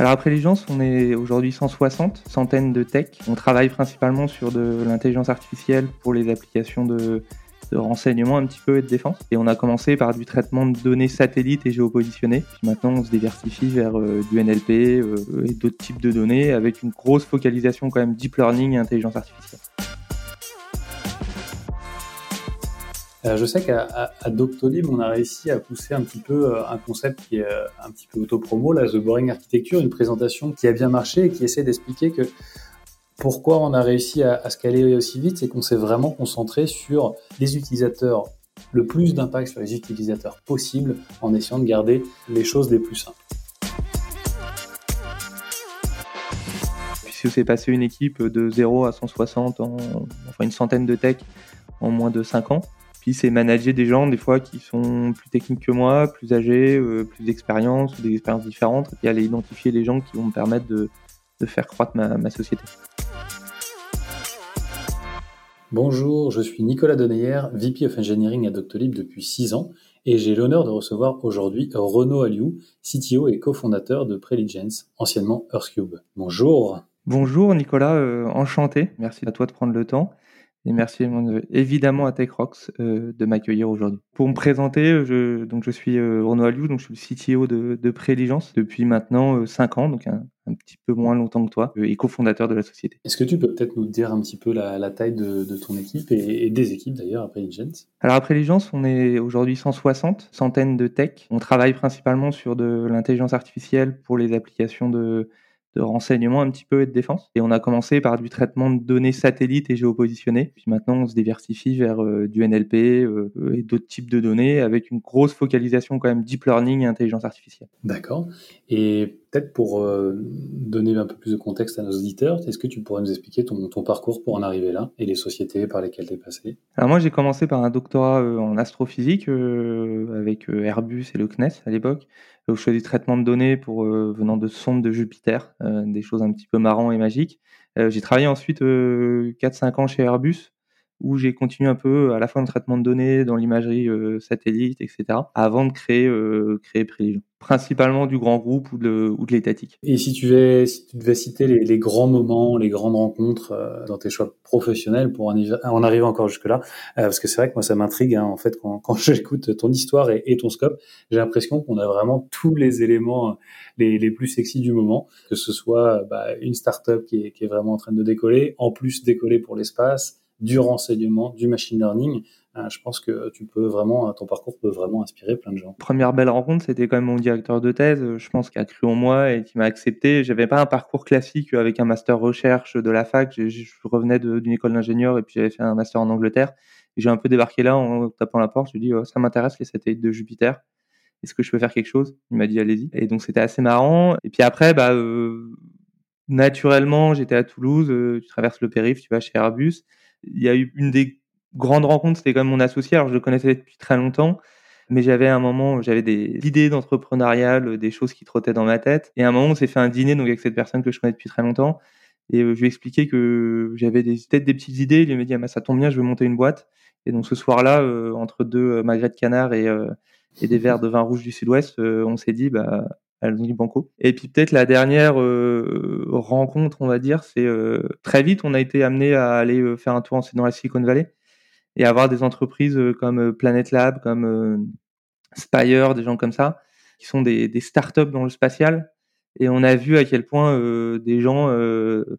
Alors après Legence, on est aujourd'hui 160, centaines de tech. On travaille principalement sur de l'intelligence artificielle pour les applications de, renseignement un petit peu et de défense. Et on a commencé par du traitement de données satellites et géopositionnées. Puis maintenant, on se diversifie vers euh, du NLP euh, et d'autres types de données avec une grosse focalisation quand même deep learning et intelligence artificielle. Je sais qu'à Doctolib, on a réussi à pousser un petit peu euh, un concept qui est euh, un petit peu auto-promo, là, The Boring Architecture, une présentation qui a bien marché et qui essaie d'expliquer que pourquoi on a réussi à, à scaler aussi vite, c'est qu'on s'est vraiment concentré sur les utilisateurs, le plus d'impact sur les utilisateurs possible en essayant de garder les choses les plus simples. Puis c'est passé une équipe de 0 à 160, en, enfin une centaine de tech en moins de 5 ans. Puis c'est manager des gens des fois qui sont plus techniques que moi, plus âgés, euh, plus d'expérience, ou des expériences différentes, et aller identifier les gens qui vont me permettre de, de faire croître ma, ma, société. Bonjour, je suis Nicolas Deneyer, VP of Engineering à Doctolib depuis 6 ans, et j'ai l'honneur de recevoir aujourd'hui Renaud Aliou, CTO et cofondateur de Preligence, anciennement Earthcube. Bonjour. Bonjour Nicolas, euh, enchanté. Merci à toi de prendre le temps. Et merci évidemment à TechRox euh, de m'accueillir aujourd'hui. Pour me présenter, je, donc je suis euh, Renaud Aliou, donc je suis le CTO de, de Préligence depuis maintenant 5 euh, ans, donc un, un, petit peu moins longtemps que toi, et cofondateur de la société. Est-ce que tu peux peut-être nous dire un petit peu la, la taille de, de, ton équipe et, et, des équipes d'ailleurs à Préligence Alors à Préligence, on est aujourd'hui 160, centaines de tech. On travaille principalement sur de l'intelligence artificielle pour les applications de de renseignement un petit peu et de défense. Et on a commencé par du traitement de données satellites et géopositionnées. Puis maintenant, on se diversifie vers euh, du NLP euh, et d'autres types de données avec une grosse focalisation quand même deep learning et intelligence artificielle. D'accord. Et peut-être pour euh, donner un peu plus de contexte à nos auditeurs, est-ce que tu pourrais nous expliquer ton, ton, parcours pour en arriver là et les sociétés par lesquelles tu es passé? Alors moi, j'ai commencé par un doctorat en astrophysique avec Airbus et le CNES à l'époque où je fais du traitement de données pour euh, venant de sondes de Jupiter, euh, des choses un petit peu marrantes et magiques. Euh, j'ai travaillé ensuite 4-5 ans chez Airbus où j'ai continué un peu à la fois dans le traitement de données, dans l'imagerie euh, satellite, etc., avant de créer euh, créer Préligion. Principalement du grand groupe ou de, ou de l'étatique. Et si tu, devais, si tu devais citer les, grands moments, les grandes rencontres euh, dans tes choix professionnels pour en, arriver encore jusque-là, euh, parce que c'est vrai que moi ça m'intrigue, hein, en fait, quand, j'écoute ton histoire et, ton scope, j'ai l'impression qu'on a vraiment tous les éléments les, plus sexy du moment, que ce soit bah, une startup qui qui est vraiment en train de décoller, en plus décoller pour l'espace, du renseignement, du machine learning. Euh, je pense que tu peux vraiment, ton parcours peut vraiment inspirer plein de gens. Première belle rencontre, c'était quand même mon directeur de thèse, je pense, qu'il a cru en moi et qui m'a accepté. J'avais pas un parcours classique avec un master recherche de la fac. Je, je revenais d'une école d'ingénieur et puis j'avais fait un master en Angleterre. J'ai un peu débarqué là en tapant la porte. Je lui ai dit, oh, ça m'intéresse les satellites de Jupiter. Est-ce que je peux faire quelque chose? Il m'a dit, allez-y. Et donc c'était assez marrant. Et puis après, bah, euh, naturellement, j'étais à Toulouse. Euh, tu traverses le périph', tu vas chez Airbus il y a eu une des grandes rencontres, c'était quand même mon associé. Alors, je le connaissais depuis très longtemps, mais j'avais un moment, j'avais des idées d'entrepreneurial, des choses qui trottaient dans ma tête. Et à un moment, on s'est fait un dîner donc avec cette personne que je connais depuis très longtemps. Et euh, je lui ai expliqué que j'avais des, peut-être des petites idées. Il m'a dit, ah, bah, ça tombe bien, je vais monter une boîte. Et donc, ce soir-là, euh, entre deux euh, magrets de canard et, et des verres de vin rouge du sud-ouest, on s'est dit, bah, banco. Et puis peut-être la dernière euh, rencontre, on va dire, c'est euh, très vite, on a été amené à aller euh, faire un tour en, dans la Silicon Valley et avoir des entreprises comme Planet Lab, comme Spire, des gens comme ça, qui sont des, des startups dans le spatial. Et on a vu à quel point des gens de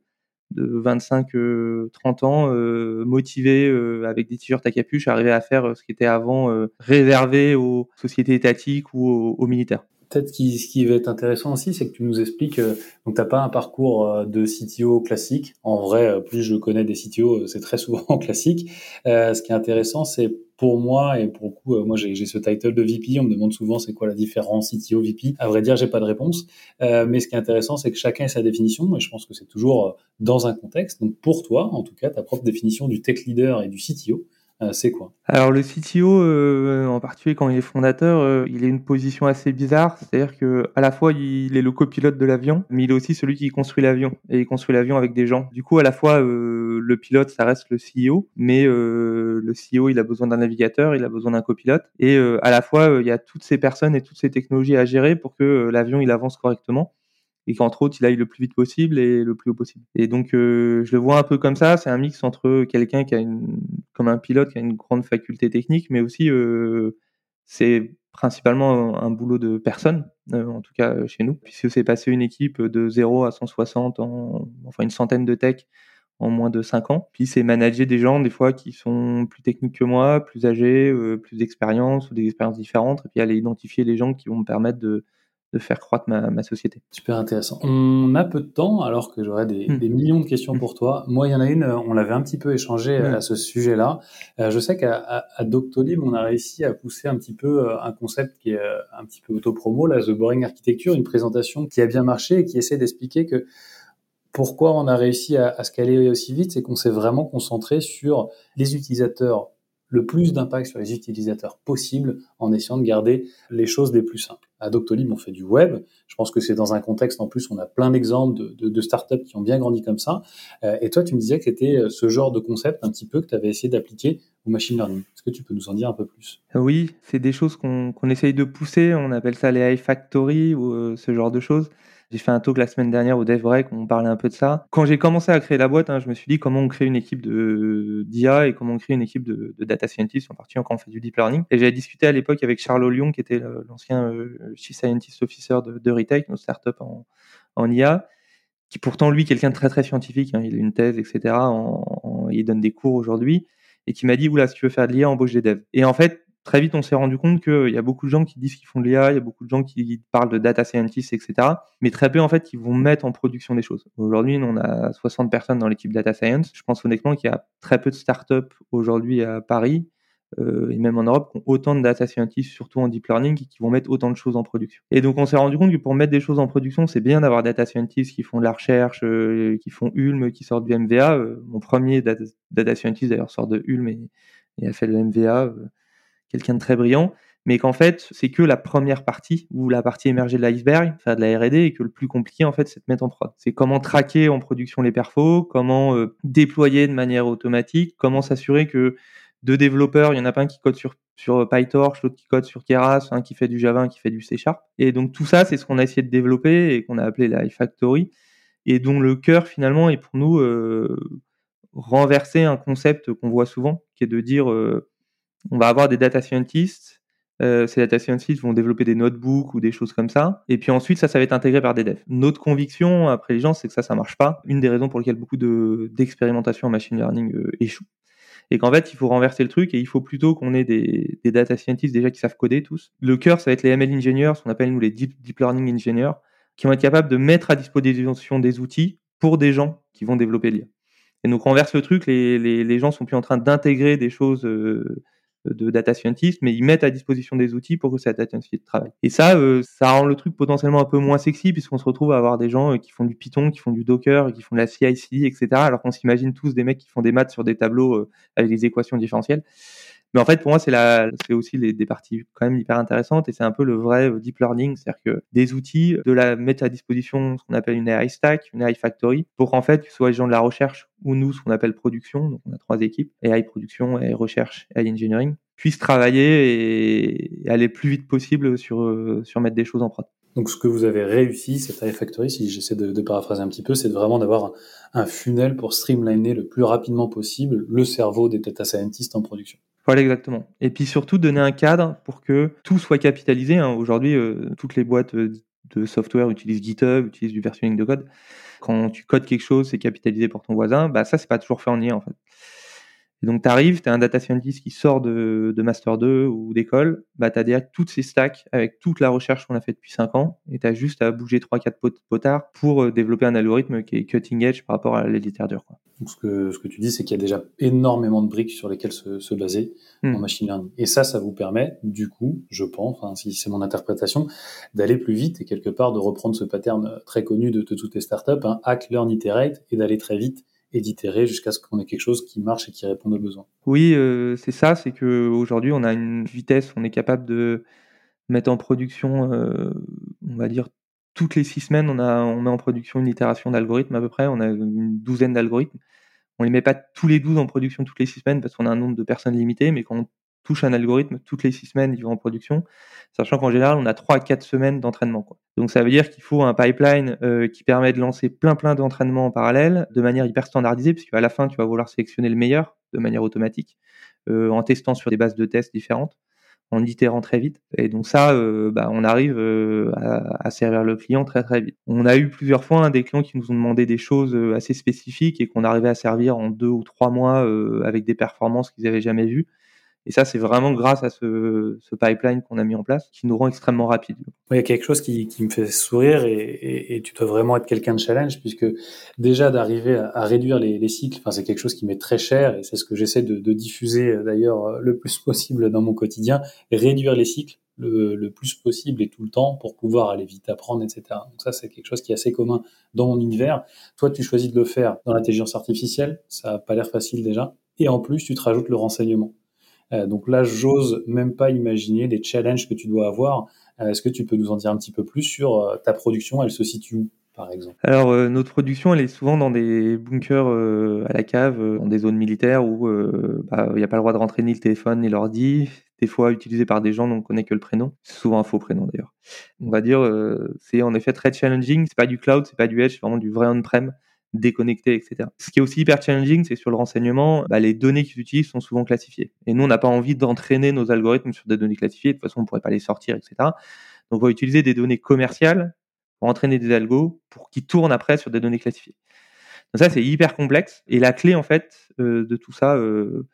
25-30 ans, motivés avec des t-shirts à capuche, arrivaient à faire ce qui était avant réservé aux sociétés étatiques ou aux, aux militaires peut-être ce qui va être intéressant aussi, c'est que tu nous expliques, euh, donc t'as pas un parcours euh, de CTO classique. En vrai, euh, plus je connais des CTO, c'est très souvent classique. ce qui est intéressant, c'est pour moi et pour le coup, moi j'ai ce title de VP. On me demande souvent c'est quoi la différence CTO VP. À vrai dire, j'ai pas de réponse. mais ce qui est intéressant, c'est que chacun a sa définition et je pense que c'est toujours dans un contexte. Donc pour toi, en tout cas, ta propre définition du tech leader et du CTO. Euh, c'est quoi? Alors le CTO, euh, en particulier quand il est fondateur, euh, il a une position assez bizarre, c'est-à-dire que à la fois il est le copilote de l'avion, mais il est aussi celui qui construit l'avion et il construit l'avion avec des gens. Du coup, à la fois le pilote, ça reste le CEO, mais le CEO, il a besoin d'un navigateur, il a besoin d'un copilote, et à la fois il y a toutes ces personnes et toutes ces technologies à gérer pour que l'avion il avance correctement. Et qu'entre autres il aille le plus vite possible et le plus haut possible. Et donc euh, je le vois un peu comme ça, c'est un mix entre quelqu'un qui a une, comme un pilote qui a une grande faculté technique, mais aussi euh, c'est principalement un, boulot de personne, euh, en tout cas chez nous, puisque c'est passé une équipe de 0 à 160 en, enfin une centaine de tech en moins de 5 ans. Puis c'est manager des gens des fois qui sont plus techniques que moi, plus âgés, plus d'expérience ou des expériences différentes, et puis aller identifier les gens qui vont me permettre de de faire croître ma, société. Super intéressant. On a peu de temps, alors que j'aurais des, hmm. millions de questions pour toi. Moi, il y en a une, on l'avait un petit peu échangé à ce sujet-là. Euh, je sais qu'à Doctolib, on a réussi à pousser un petit peu euh, un concept qui est euh, un petit peu auto-promo, la The Boring Architecture, une présentation qui a bien marché et qui essaie d'expliquer que pourquoi on a réussi à, à scaler aussi vite, c'est qu'on s'est vraiment concentré sur les utilisateurs le plus d'impact sur les utilisateurs possible en essayant de garder les choses les plus simples. À Doctolib, on fait du web. Je pense que c'est dans un contexte, en plus, on a plein d'exemples de, startups qui ont bien grandi comme ça. Euh, et toi, tu me disais que c'était euh, ce genre de concept un petit peu que tu avais essayé d'appliquer au machine learning. Est-ce que tu peux nous en dire un peu plus? Oui, c'est des choses qu'on essaye de pousser. On appelle ça les iFactory ou euh, ce genre de choses. J'ai fait un talk la semaine dernière au DevBreak, on parlait un peu de ça. Quand j'ai commencé à créer la boîte, hein, je me suis dit comment on crée une équipe d'IA et comment on crée une équipe de, data scientists, en particulier quand on fait du deep learning. Et j'avais discuté à l'époque avec Charles Lyon, qui était l'ancien euh, Chief Scientist Officer de, de Retake, notre startup en, IA, qui pourtant lui quelqu'un de très très scientifique. Hein, il a une thèse, etc. Il donne des cours aujourd'hui et qui m'a dit oula si tu veux faire de l'IA embauche des devs. Et en fait très vite, on s'est rendu compte qu'il y a beaucoup de gens qui disent qu'ils font de l'IA, il y a beaucoup de gens qui parlent de data scientists, etc. Mais très peu, en fait, qui vont mettre en production des choses. Aujourd'hui, on a 60 personnes dans l'équipe data science. Je pense honnêtement qu'il y a très peu de startups aujourd'hui à Paris, euh, et même en Europe, qui ont autant de data scientists, surtout en deep learning, qui vont mettre autant de choses en production. Et donc, on s'est rendu compte que pour mettre des choses en production, c'est bien d'avoir data scientists qui font de la recherche, euh, qui font Ulm, qui sortent du MVA. Euh, mon premier data, scientist, d'ailleurs, sort de Ulm et a fait le MVA quelqu'un de très brillant, mais qu'en fait, c'est que la première partie, ou la partie émergée de l'iceberg, faire de la R&D, et que le plus compliqué, en fait, c'est de mettre en prod. C'est comment traquer en production les perfos, comment euh, déployer de manière automatique, comment s'assurer que deux développeurs, il y en a pas un qui code sur, sur PyTorch, l'autre qui code sur Keras, un qui fait du Java, un qui fait du C Sharp. Et donc tout ça, c'est ce qu'on a essayé de développer et qu'on a appelé la iFactory, et dont le cœur, finalement, est pour nous euh, renverser un concept qu'on voit souvent, qui est de dire... Euh, on va avoir des data scientists. Euh, ces data scientists vont développer des notebooks ou des choses comme ça. Et puis ensuite, ça, ça va être intégré par des devs. Notre conviction, après les gens, c'est que ça, ça marche pas. Une des raisons pour lesquelles beaucoup d'expérimentation en machine learning euh, échoue. Et qu'en fait, il faut renverser le truc et il faut plutôt qu'on ait des, des, data scientists déjà qui savent coder tous. Le cœur, ça va être les ML engineers, ce qu'on appelle nous les deep, deep learning engineers, qui vont être capables de mettre à disposition des outils pour des gens qui vont développer l'IA. Et donc, on renverse le truc, les, les, les gens sont plus en train d'intégrer des choses euh, de data scientist, mais ils mettent à disposition des outils pour que cette data scientist travaille. Et ça, euh, ça rend le truc potentiellement un peu moins sexy puisqu'on se retrouve à avoir des gens euh, qui font du Python, qui font du Docker, qui font de la CI/CD, etc. Alors qu'on s'imagine tous des mecs qui font des maths sur des tableaux euh, avec des équations différentielles. Mais en fait, pour moi, c'est aussi des parties quand même hyper intéressantes et c'est un peu le vrai deep learning, c'est-à-dire que des outils, de la mettre à disposition ce qu'on appelle une AI stack, une AI factory, pour qu'en fait, que ce soit les gens de la recherche ou nous, ce qu'on appelle production, donc on a trois équipes, AI production, AI recherche, AI engineering, puissent travailler et aller le plus vite possible sur, sur mettre des choses en prod. Donc, ce que vous avez réussi, cette AI Factory, si j'essaie de, paraphraser un petit peu, c'est vraiment d'avoir un, funnel pour streamliner le plus rapidement possible le cerveau des data scientists en production. Voilà, exactement. Et puis surtout, donner un cadre pour que tout soit capitalisé. Hein. Aujourd'hui, euh, toutes les boîtes euh, de software utilisent GitHub, utilisent du versionning de code. Quand tu codes quelque chose, c'est capitalisé pour ton voisin. Bah, ça, c'est pas toujours fait en IA, en fait. Et donc, tu arrives, tu es un data scientist qui sort de, de Master 2 ou d'école, bah, tu as déjà toutes ces stacks avec toute la recherche qu'on a fait depuis 5 ans, et tu as juste à bouger 3-4 potards pour euh, développer un algorithme qui est cutting edge par rapport à la littérature. Quoi. Donc, ce que, ce que tu dis, c'est qu'il y a déjà énormément de briques sur lesquelles se, se baser en hmm. machine learning. Et ça, ça vous permet, du coup, je pense, si c'est mon interprétation, d'aller plus vite et quelque part de reprendre ce pattern très connu de, de toutes les startups, hein, hack, learn, iterate, et d'aller très vite et d'itérer jusqu'à ce qu'on ait quelque chose qui marche et qui réponde aux besoins. Oui, euh, c'est ça, c'est que aujourd'hui on a une vitesse, on est capable de mettre en production, euh, on va dire toutes les six semaines, on a on met en production une itération d'algorithmes à peu près, on a une douzaine d'algorithmes. On les met pas tous les douze en production toutes les six semaines parce qu'on a un nombre de personnes limité, mais quand on touche un algorithme, toutes les six semaines, il va en production, sachant qu'en général, on a trois à quatre semaines d'entraînement. Donc ça veut dire qu'il faut un pipeline euh, qui permet de lancer plein plein d'entraînements en parallèle, de manière hyper standardisée, puisqu'à la fin, tu vas vouloir sélectionner le meilleur de manière automatique, euh, en testant sur des bases de tests différentes en itérant très vite. Et donc ça, euh, bah, on arrive à, servir le client très très vite. On a eu plusieurs fois hein, des clients qui nous ont demandé des choses assez spécifiques et qu'on arrivait à servir en deux ou trois mois avec des performances qu'ils n'avaient jamais vues. Et ça, c'est vraiment grâce à ce, ce pipeline qu'on a mis en place, qui nous rend extrêmement rapide. Il y a quelque chose qui, qui me fait sourire et, et, et, tu dois vraiment être quelqu'un de challenge, puisque déjà d'arriver à, à, réduire les, les cycles, enfin, c'est quelque chose qui m'est très cher et c'est ce que j'essaie de, de, diffuser euh, d'ailleurs euh, le plus possible dans mon quotidien, réduire les cycles le, le, plus possible et tout le temps pour pouvoir aller vite apprendre, etc. Donc ça, c'est quelque chose qui est assez commun dans mon univers. Toi, tu choisis de le faire dans l'intelligence artificielle, ça n'a pas l'air facile déjà, et en plus, tu te rajoutes le renseignement. Euh, donc là, j'ose même pas imaginer les challenges que tu dois avoir. Euh, est-ce que tu peux nous en dire un petit peu plus sur euh, ta production? Elle se situe où par exemple? Alors, notre production, elle est souvent dans des bunkers à la cave, dans des zones militaires où il bah, n'y a pas le droit de rentrer ni le téléphone ni l'ordi, des fois utilisé par des gens dont on connaît que le prénom. C'est souvent un faux prénom d'ailleurs. On va dire, c'est en effet très challenging. C'est pas du cloud, c'est pas du edge, c'est vraiment du vrai on-prem déconnecté, etc. Ce qui est aussi hyper challenging, c'est sur le renseignement, bah, les données qu'ils utilisent sont souvent classifiées. Et nous, on n'a pas envie d'entraîner nos algorithmes sur des données classifiées. De toute façon, on ne pourrait pas les sortir, etc. Donc, on va utiliser des données commerciales pour entraîner des algos pour qu'ils tournent après sur des données classifiées. Donc ça, c'est hyper complexe. Et la clé, en fait, euh, de tout ça, euh,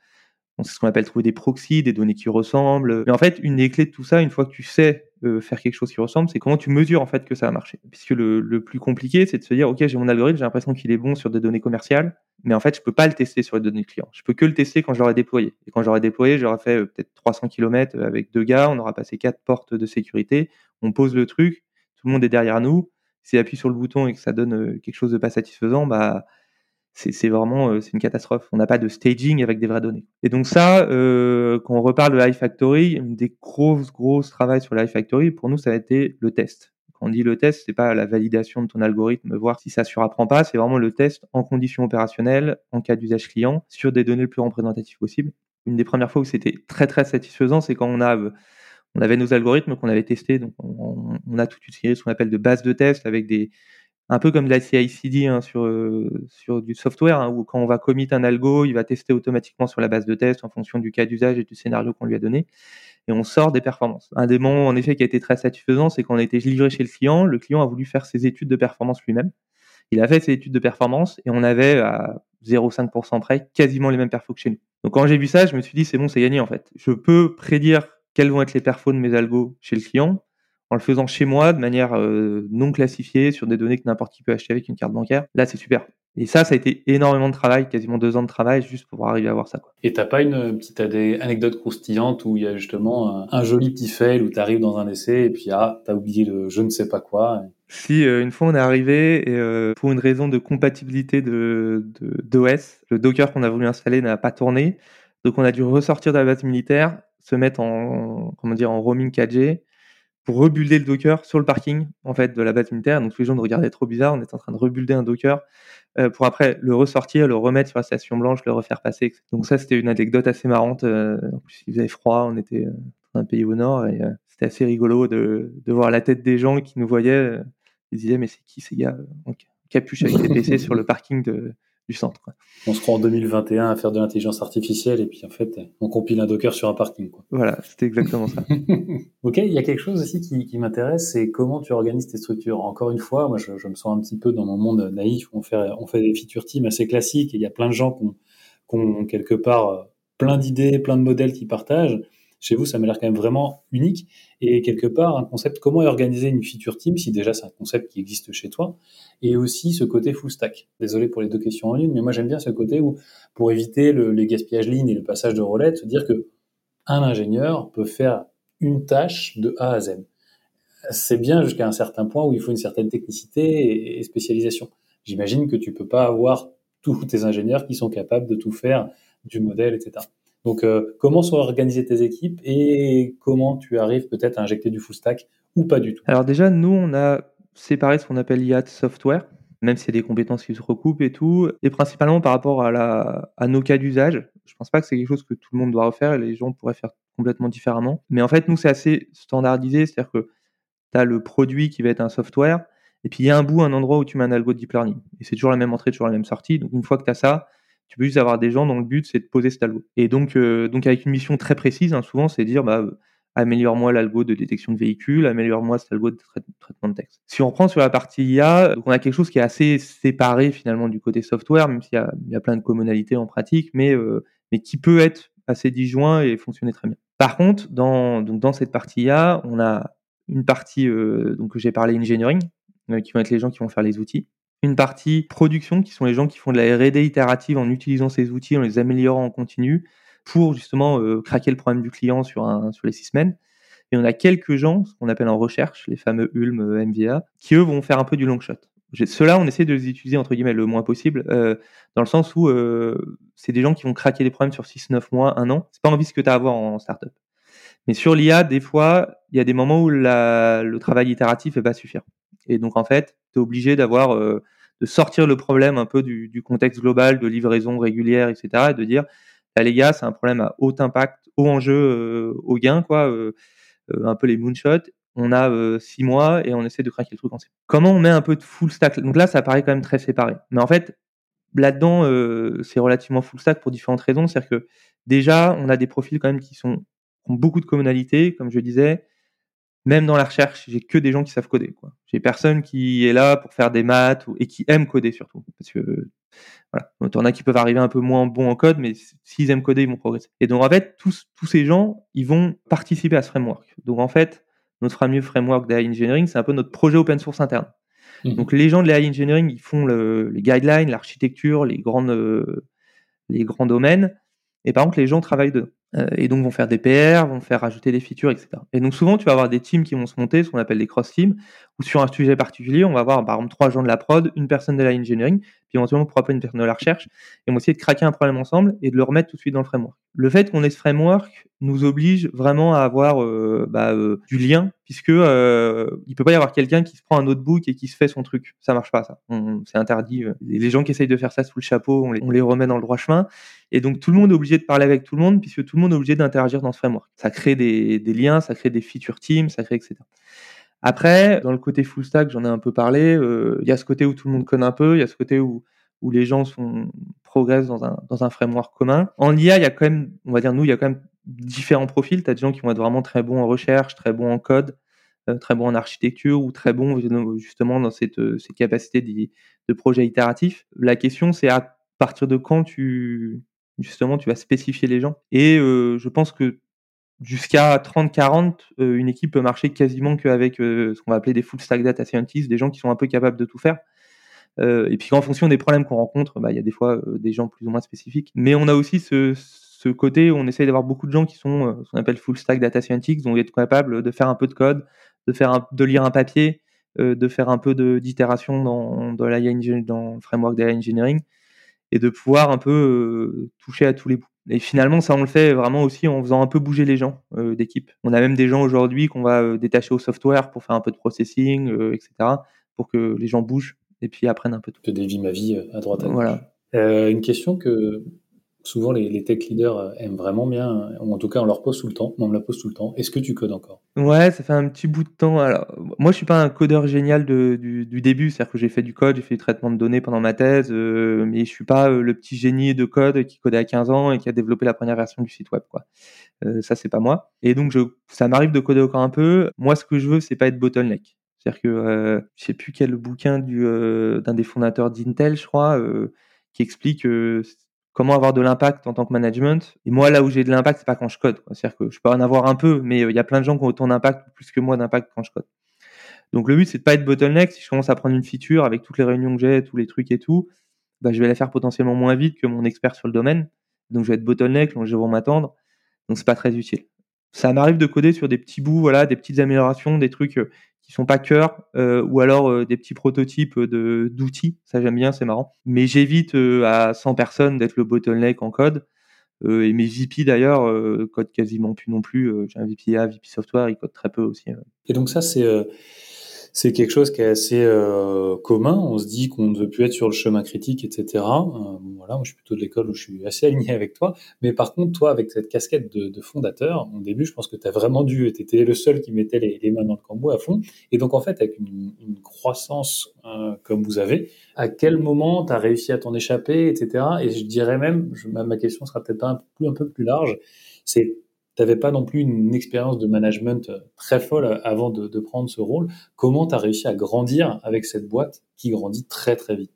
c'est ce qu'on appelle trouver des proxys, des données qui ressemblent. Mais en fait, une des clés de tout ça, une fois que tu sais euh, faire quelque chose qui ressemble, c'est comment tu mesures en fait que ça a marché. Puisque le, plus compliqué, c'est de se dire, ok, j'ai mon algorithme, j'ai l'impression qu'il est bon sur des données commerciales, mais en fait, je peux pas le tester sur les données clients. Je peux que le tester quand je l'aurai déployé. Et quand j'aurai déployé, j'aurai fait euh, peut-être 300 km avec deux gars, on aura passé quatre portes de sécurité, on pose le truc, tout le monde est derrière nous. S'il appuie sur le bouton et que ça donne euh, quelque chose de pas satisfaisant, bah c'est vraiment euh, c'est une catastrophe. On n'a pas de staging avec des vraies données. Et donc ça, euh, quand on reparle de High Factory, une des grosses grosses travail sur High Factory, pour nous, ça a été le test. Quand on dit le test, c'est pas la validation de ton algorithme, voir si ça surapprend pas, c'est vraiment le test en conditions opérationnelles, en cas d'usage client, sur des données le plus représentatives possible. Une des premières fois où c'était très très satisfaisant, c'est quand on a on avait nos algorithmes qu'on avait testés, donc on, on a une série ce qu'on appelle de bases de test avec des un peu comme de la CI/CD hein, sur euh, sur du software hein, où quand on va commit un algo, il va tester automatiquement sur la base de test en fonction du cas d'usage et du scénario qu'on lui a donné et on sort des performances. Un des moments en effet qui a été très satisfaisant, c'est quand on a été livré chez le client, le client a voulu faire ses études de performance lui-même. Il a fait ses études de performance et on avait à 0,5% près quasiment les mêmes perfos que chez nous. Donc quand j'ai vu ça, je me suis dit c'est bon, c'est gagné en fait. Je peux prédire quels vont être les perfos de mes algos chez le client en le faisant chez moi de manière euh, non classifiée sur des données que n'importe qui peut acheter avec une carte bancaire. Là, c'est super. Et ça, ça a été énormément de travail, quasiment deux ans de travail juste pour arriver à voir ça. Quoi. Et t'as pas une petite anecdote croustillante où il y a justement un, un joli petit fail où tu arrives dans un essai et puis ah, t'as oublié le je ne sais pas quoi. Si, euh, une fois on est arrivé et euh, pour une raison de compatibilité de d'OS, le Docker qu'on a voulu installer n'a pas tourné. Donc on a dû ressortir de la base militaire, se mettre en comment dire en roaming 4G pour rebuilder le Docker sur le parking en fait de la base militaire. Donc tous les gens nous regardaient trop bizarre. On était en train de rebuilder un Docker euh, pour après le ressortir, le remettre sur la station blanche, le refaire passer. Donc ça c'était une anecdote assez marrante. Euh, en plus il faisait froid, on était euh, dans un pays au nord et euh, c'était assez rigolo de, de, voir la tête des gens qui nous voyaient. Ils disaient mais c'est qui ces gars en capuche avec des PC sur le parking de, du centre. Quoi. On se croit en 2021 à faire de l'intelligence artificielle et puis en fait, on compile un Docker sur un parking. Quoi. Voilà, c'était exactement ça. ok, il y a quelque chose aussi qui, qui m'intéresse, c'est comment tu organises tes structures. Encore une fois, moi, je, je, me sens un petit peu dans mon monde naïf où on fait, on fait des feature teams assez classiques et il y a plein de gens qui ont, qui ont quelque part plein d'idées, plein de modèles qui partagent. Chez vous, ça m'a l'air quand même vraiment unique. Et quelque part, un concept, comment organiser une feature team, si déjà c'est un concept qui existe chez toi, et aussi ce côté full stack. Désolé pour les deux questions en ligne, mais moi j'aime bien ce côté où, pour éviter le, les gaspillages lignes et le passage de roulette, se dire que un ingénieur peut faire une tâche de A à Z. C'est bien jusqu'à un certain point où il faut une certaine technicité et spécialisation. J'imagine que tu peux pas avoir tous tes ingénieurs qui sont capables de tout faire du modèle, etc. Donc, euh, comment sont organisées tes équipes et comment tu arrives peut-être à injecter du full stack ou pas du tout? Alors déjà, nous, on a séparé ce qu'on appelle IAT Software, même s'il y des compétences qui se recoupent et tout, et principalement par rapport à nos cas d'usage. Je pense pas que c'est quelque chose que tout le monde doit refaire et les gens pourraient faire complètement différemment. Mais en fait, nous, c'est assez standardisé, c'est-à-dire que tu as le produit qui va être un software, et puis il y a un bout, un endroit où tu mets un algo de deep learning. Et c'est toujours la même entrée, toujours la même sortie. Donc une fois que tu as ça, tu peux juste avoir des gens dont le but c'est de poser cet algo. Et donc, euh, donc avec une mission très précise, hein, souvent c'est dire bah, améliore-moi l'algo de détection de véhicules, améliore-moi cet algo de traitement de texte. Si on reprend sur la partie IA, on a quelque chose qui est assez séparé finalement du côté software, même s'il y y a plein de commonalités en pratique, mais, euh, mais qui peut être assez disjoint et fonctionner très bien. Par contre, dans, donc dans cette partie IA, on a une partie euh, donc j'ai parlé engineering, euh, qui vont être les gens qui vont faire les outils. Une partie production, qui sont les gens qui font de la R&D itérative en utilisant ces outils, en les améliorant en continu, pour justement euh, craquer le problème du client sur, les six semaines. Et on a quelques gens, ce qu'on appelle en recherche, les fameux Ulm, euh, MVA, qui eux vont faire un peu du long shot. Ceux-là, on essaie de les utiliser entre guillemets le moins possible, euh, dans le sens où c'est des gens qui vont craquer les problèmes sur 6, 9 mois, un an. C'est pas envie ce que tu as à avoir en startup. Mais sur l'IA, des fois, il y a des moments où le travail itératif ne va pas suffire. Et donc, en fait, tu es obligé d'avoir, euh, de sortir le problème un peu du, contexte global de livraison régulière, etc. et de dire, là, les gars, c'est un problème à haut impact, haut enjeu, euh, haut gain, quoi, euh, euh un peu les moonshots. On a euh, six mois et on essaie de craquer le truc ensemble. Comment on met un peu de full stack? Donc là, ça paraît quand même très séparé. Mais en fait, là-dedans, euh, c'est relativement full stack pour différentes raisons. C'est-à-dire que déjà, on a des profils quand même qui sont ont beaucoup de commonalités, comme je disais même dans la recherche, j'ai que des gens qui savent coder. Quoi. J'ai personne qui est là pour faire des maths ou, et qui aime coder surtout. Parce que voilà, il y en a qui peuvent arriver un peu moins bons en code, mais s'ils aiment coder, ils vont progresser. Et donc en fait, tous, tous ces gens, ils vont participer à ce framework. Donc en fait, notre fameux framework d'AI Engineering, c'est un peu notre projet open source interne. Mmh. Donc les gens de l'AI Engineering, ils font le, les guidelines, l'architecture, les grandes, euh, les grands domaines. Et par contre, les gens travaillent dedans. Euh, et donc vont faire des PR, vont faire rajouter des features, etc. Et donc souvent, tu vas avoir des teams qui vont se monter, ce qu'on appelle des cross-teams, où sur un sujet particulier, on va avoir par exemple trois gens de la prod, une personne de la engineering, puis éventuellement pourquoi pas une personne de la recherche, et on va essayer de craquer un problème ensemble et de le remettre tout de suite dans le framework. Le fait qu'on ait ce framework nous oblige vraiment à avoir euh, bah, euh, du lien, puisque euh, il peut pas y avoir quelqu'un qui se prend un notebook et qui se fait son truc. Ça marche pas, ça. C'est interdit. Les gens qui essayent de faire ça sous le chapeau, on les remet dans le droit chemin. Et donc tout le monde est obligé de parler avec tout le monde, puisque tout le monde obligé d'interagir dans ce framework. Ça crée des, liens, ça crée des feature teams, ça crée etc. Après, dans le côté full stack, j'en ai un peu parlé. Il y a ce côté où tout le monde connaît un peu, il y a ce côté où les gens progressent dans un, framework commun. En IA, il y a quand même, on va dire nous, il y a quand même différents profils. Tu as des gens qui vont être vraiment très bons en recherche, très bons en code, euh, très bons en architecture ou très bons justement dans cette, euh, cette capacité de projet itératif. La question, c'est à partir de quand tu justement tu vas spécifier les gens. Et euh, je pense que jusqu'à 30-40, euh, une équipe peut marcher quasiment qu'avec euh, ce qu'on va appeler des full stack data scientists, des gens qui sont un peu capables de tout faire. Et puis en fonction des problèmes qu'on rencontre, bah, il y a des fois des gens plus ou moins spécifiques. Mais on a aussi ce, côté où on essaye d'avoir beaucoup de gens qui sont ce qu'on appelle full stack data scientists, donc être capables de faire un peu de code, de lire un papier, de faire un peu d'itération dans, le framework d'AI engineering et de pouvoir un peu euh, toucher à tous les bouts. Et finalement, ça, on le fait vraiment aussi en faisant un peu bouger les gens euh, d'équipe. On a même des gens aujourd'hui qu'on va détacher au software pour faire un peu de processing, etc., pour que les gens bougent et puis apprennent un peu tout. Que dévie ma vie euh, à droite à gauche. Voilà. Euh, une question que souvent les, tech leaders euh, aiment vraiment bien, ou en tout cas on leur pose tout le temps, on me la pose tout le temps. Est-ce que tu codes encore? Ouais, ça fait un petit bout de temps. Alors, moi je suis pas un codeur génial du, début, c'est-à-dire que j'ai fait du code, j'ai fait du traitement de données pendant ma thèse, euh, mais je suis pas euh, le petit génie de code qui codait à 15 ans et qui a développé la première version du site web. Euh, ça c'est pas moi. Et donc ça m'arrive de coder encore un peu. Moi ce que je veux c'est pas être bottleneck. C'est-à-dire que euh, je sais plus quel bouquin du euh, d'un des fondateurs d'Intel, je crois, euh, qui explique euh, comment avoir de l'impact en tant que management. Et moi, là où j'ai de l'impact, c'est pas quand je code. C'est-à-dire que je peux en avoir un peu, mais il y a plein de gens qui ont autant d'impact, plus que moi, d'impact quand je code. Donc le but, c'est de pas être bottleneck. Si je commence à prendre une feature avec toutes les réunions que j'ai, tous les trucs et tout, bah, je vais la faire potentiellement moins vite que mon expert sur le domaine. Donc je vais être bottleneck, donc je vais m'attendre. Donc c'est pas très utile. Ça m'arrive de coder sur des petits bouts, voilà, des petites améliorations, des trucs qui sont pas cœur, euh, ou alors euh, des petits prototypes de d'outils. Ça j'aime bien, c'est marrant. Mais j'évite euh, à 100 personnes d'être le bottleneck en code. Euh, et mes VP d'ailleurs euh, codent quasiment plus non plus. J'ai un VP A, VP software, ils codent très peu aussi. Et donc ça c'est c'est quelque chose qui est assez euh, commun. On se dit qu'on ne veut plus être sur le chemin critique, etc. Euh, voilà, moi je suis plutôt de l'école où je suis assez aligné avec toi. Mais par contre, toi, avec cette casquette de, fondateur, au début, je pense que tu as vraiment dû, tu étais le seul qui mettait les, mains dans le cambouis à fond. Et donc, en fait, avec une, croissance euh, comme vous avez, à quel moment tu as réussi à t'en échapper, etc. Et je dirais même, je, ma, question sera peut-être un, un peu plus large, c'est tu pas non plus une expérience de management euh, très folle avant de, de prendre ce rôle. Comment tu as réussi à grandir avec cette boîte qui grandit très très vite?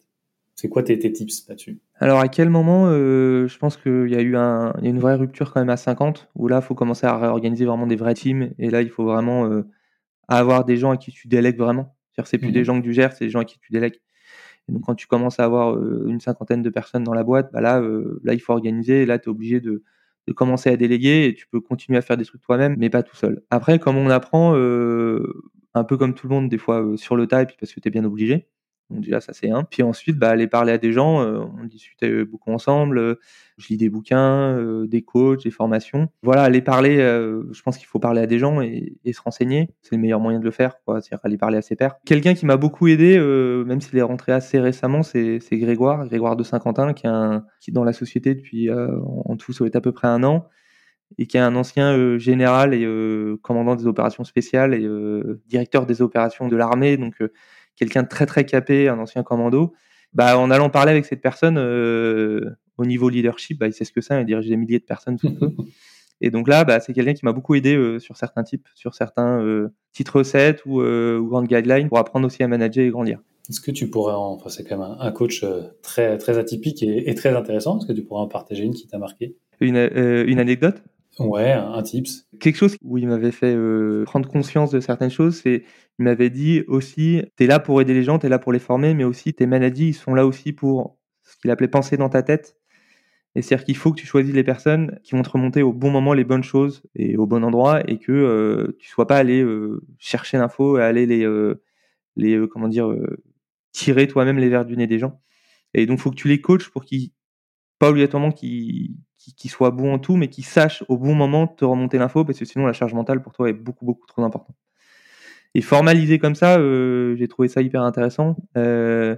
C'est quoi tes, tes tips là-dessus? Alors à quel moment euh, Je pense qu'il y a eu un, une vraie rupture quand même à 50, où là, il faut commencer à réorganiser vraiment des vrais teams, et là, il faut vraiment euh, avoir des gens à qui tu délègues vraiment. C'est-à-dire c'est plus mmh. des gens que tu gères, c'est des gens à qui tu délègues. Et donc quand tu commences à avoir euh, une cinquantaine de personnes dans la boîte, bah là, là, il faut organiser, et là, tu es obligé de de commencer à déléguer et tu peux continuer à faire des trucs toi-même, mais pas tout seul. Après, comme on apprend, euh, un peu comme tout le monde, des fois euh, sur le tas, et puis parce que tu es bien obligé, donc déjà, ça c'est un. Puis ensuite, bah, aller parler à des gens, euh, on discutait beaucoup ensemble, euh, je lis des bouquins, euh, des coachs, des formations. Voilà, aller parler, je pense qu'il faut parler à des gens et, se renseigner. C'est le meilleur moyen de le faire, c'est-à-dire aller parler à ses pairs. Quelqu'un qui m'a beaucoup aidé, même s'il est rentré assez récemment, c'est Grégoire, Grégoire de Saint-Quentin, qui, est dans la société depuis, en tout, ça va à peu près un an et qui est un ancien euh, général et euh, commandant des opérations spéciales et euh, directeur des opérations de l'armée, donc quelqu'un de très très capé, un ancien commando. Bah, en allant parler avec cette personne au niveau leadership, bah, il sait ce que c'est, il dirige des milliers de personnes sous peu. Et donc là, bah, c'est quelqu'un qui m'a beaucoup aidé euh, sur certains types, sur certains euh, titres recettes ou, euh, ou grandes guidelines pour apprendre aussi à manager et grandir. Est-ce que tu pourrais, en... enfin c'est quand même un, coach très très atypique et, et, très intéressant. Est-ce que tu pourrais en partager une qui t'a marqué? Une, une anecdote? Ouais, un tips. Quelque chose où il m'avait fait euh, prendre conscience de certaines choses, c'est il m'avait dit aussi, tu es là pour aider les gens, tu es là pour les former, mais aussi tes maladies, ils sont là aussi pour ce qu'il appelait penser dans ta tête. Et c'est-à-dire qu'il faut que tu choisisses les personnes qui vont te remonter au bon moment les bonnes choses et au bon endroit et que euh, tu sois pas allé euh, chercher l'info et aller les, euh, les comment dire, tirer toi-même les verres du nez des gens. Et donc, faut que tu les coaches pour qu'ils, pas obligatoirement qu'ils qui, soit bon en tout, mais qui sache au bon moment te remonter l'info, parce que sinon la charge mentale pour toi est beaucoup, beaucoup trop importante. Et formaliser comme ça, euh, j'ai trouvé ça hyper intéressant. Euh,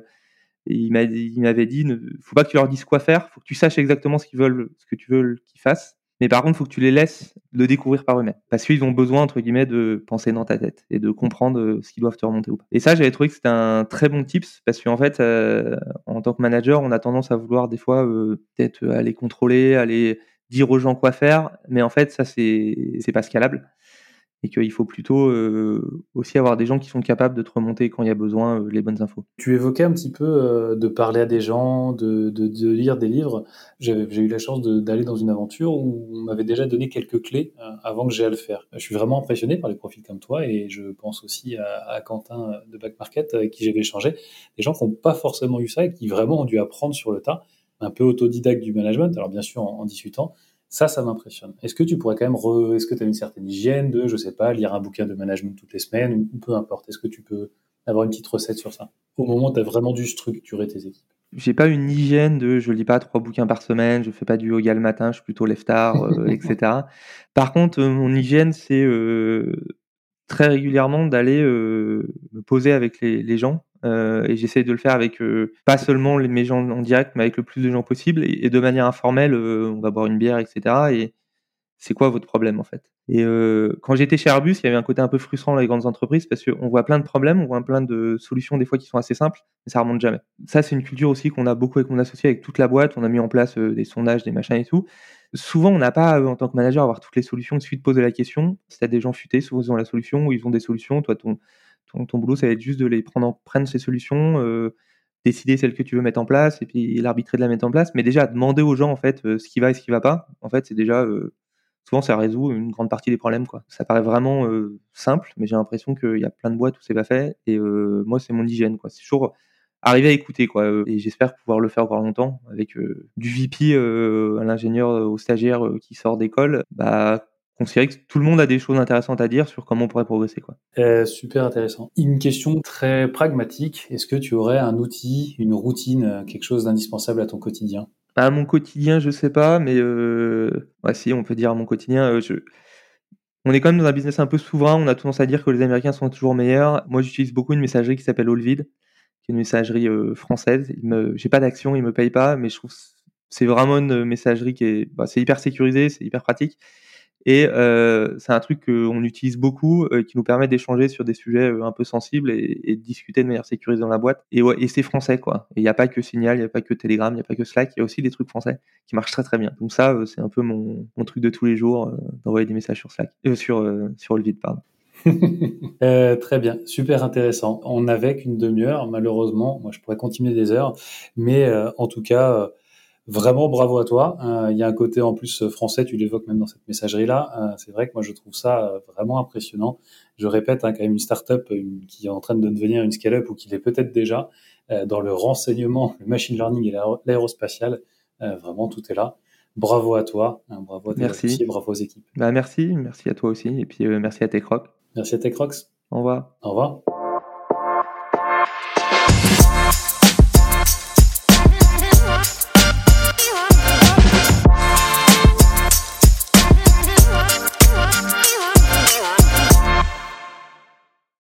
il m'avait dit, ne faut pas que tu leur dises quoi faire, faut que tu saches exactement ce qu'ils veulent, ce que tu veux qu'ils fassent. Mais par contre, faut que tu les laisses le découvrir par eux-mêmes. Parce qu'ils ont besoin, entre guillemets, de penser dans ta tête et de comprendre euh, ce qu'ils doivent te remonter ou pas. Et ça, j'avais trouvé que c'était un très bon tips parce qu'en fait, euh, en tant que manager, on a tendance à vouloir des fois euh, peut-être aller contrôler, aller dire aux gens quoi faire. Mais en fait, ça, c'est pas scalable et qu'il faut plutôt euh, aussi avoir des gens qui sont capables de te remonter quand il y a besoin euh, les bonnes infos. Tu évoquais un petit peu euh, de parler à des gens, de, de, de lire des livres. J'ai eu la chance d'aller dans une aventure où on m'avait déjà donné quelques clés euh, avant que j'ai à le faire. Je suis vraiment impressionné par les profils comme toi et je pense aussi à, à Quentin de Back Market avec qui j'avais échangé. Des gens qui n'ont pas forcément eu ça et qui vraiment ont dû apprendre sur le tas, un peu autodidacte du management, alors bien sûr en, en discutant, ça, ça m'impressionne. Est-ce que tu pourrais quand même, re... est-ce que tu as une certaine hygiène de, je sais pas, lire un bouquin de management toutes les semaines ou peu importe. Est-ce que tu peux avoir une petite recette sur ça? Au moment où tu as vraiment dû structurer tes équipes J'ai pas une hygiène de, je lis pas trois bouquins par semaine, je fais pas du yoga le matin, je suis plutôt tard, euh, etc. Par contre, euh, mon hygiène, c'est euh, très régulièrement d'aller me poser avec les, les gens euh, et j'essaie de le faire avec euh, pas seulement les, mes gens en direct, mais avec le plus de gens possible et, de manière informelle. Euh, on va boire une bière, etc. Et c'est quoi votre problème en fait? Et quand j'étais chez Airbus, il y avait un côté un peu frustrant dans les grandes entreprises parce qu'on voit plein de problèmes, on voit plein de solutions des fois qui sont assez simples, mais ça remonte jamais. Ça, c'est une culture aussi qu'on a beaucoup et qu'on associe avec toute la boîte. On a mis en place des sondages, des machins et tout. Souvent, on n'a pas, en tant que manager, à avoir toutes les solutions. Il suffit de poser la question. Si tu as des gens futés, souvent ils ont la solution ou ils ont des solutions. Toi, ton, ton, ton boulot, ça va être juste de les prendre en, prendre ces solutions, euh, décider celle que tu veux mettre en place et puis l'arbitrer de la mettre en place. Mais déjà, demander aux gens en fait euh, ce qui va et ce qui va pas. En fait, c'est déjà euh, souvent ça résout une grande partie des problèmes. Quoi. Ça paraît vraiment simple, mais j'ai l'impression qu'il y a plein de boîtes où c'est pas fait. Et moi, c'est mon hygiène. Quoi. C'est toujours arriver à écouter. Quoi. Et j'espère pouvoir le faire encore longtemps avec du VP à l'ingénieur, euh, au stagiaire qui sort d'école. Bah, considérer que tout le monde a des choses intéressantes à dire sur comment on pourrait progresser. Quoi. Euh, super intéressant. Une question très pragmatique. Est-ce que tu aurais un outil, une routine, quelque chose d'indispensable à ton quotidien? À mon quotidien, je sais pas, mais euh, ouais, si, on peut dire à mon quotidien, euh, je... On est quand même dans un business un peu souverain. On a tendance à dire que les Américains sont toujours meilleurs. Moi, j'utilise beaucoup une messagerie qui s'appelle Allvid, qui est une messagerie euh, française. Me... J'ai pas d'action, ils me payent pas, mais je trouve c'est vraiment une messagerie qui est, bah, c'est hyper sécurisé, c'est hyper pratique. Et euh, c'est un truc qu'on utilise beaucoup, euh, qui nous permet d'échanger sur des sujets euh, un peu sensibles et, et, de discuter de manière sécurisée dans la boîte. Et, ouais, et c'est français, quoi. Il n'y a pas que Signal, il n'y a pas que Telegram, il n'y a pas que Slack, il y a aussi des trucs français qui marchent très très bien. Donc ça, c'est un peu mon, mon, truc de tous les jours, d'envoyer des messages sur Slack, sur, sur le vide, pardon. euh, très bien, super intéressant. On n'avait qu'une demi-heure, malheureusement. Moi, je pourrais continuer des heures, mais euh, en tout cas, Vraiment bravo à toi. Euh, il y a un côté en plus français, tu l'évoques même dans cette messagerie-là. Euh, c'est vrai que moi je trouve ça euh, vraiment impressionnant. Je répète, hein, quand même une startup qui est en train de devenir une scale-up ou qui l'est peut-être déjà dans le renseignement, le machine learning et l'aérospatial. vraiment, tout est là. Bravo à toi, hein, bravo à tes merci. bravo aux équipes. Bah, merci, merci à toi aussi, et puis merci à tes crocs. Merci à tes crocs. Au revoir. Au revoir.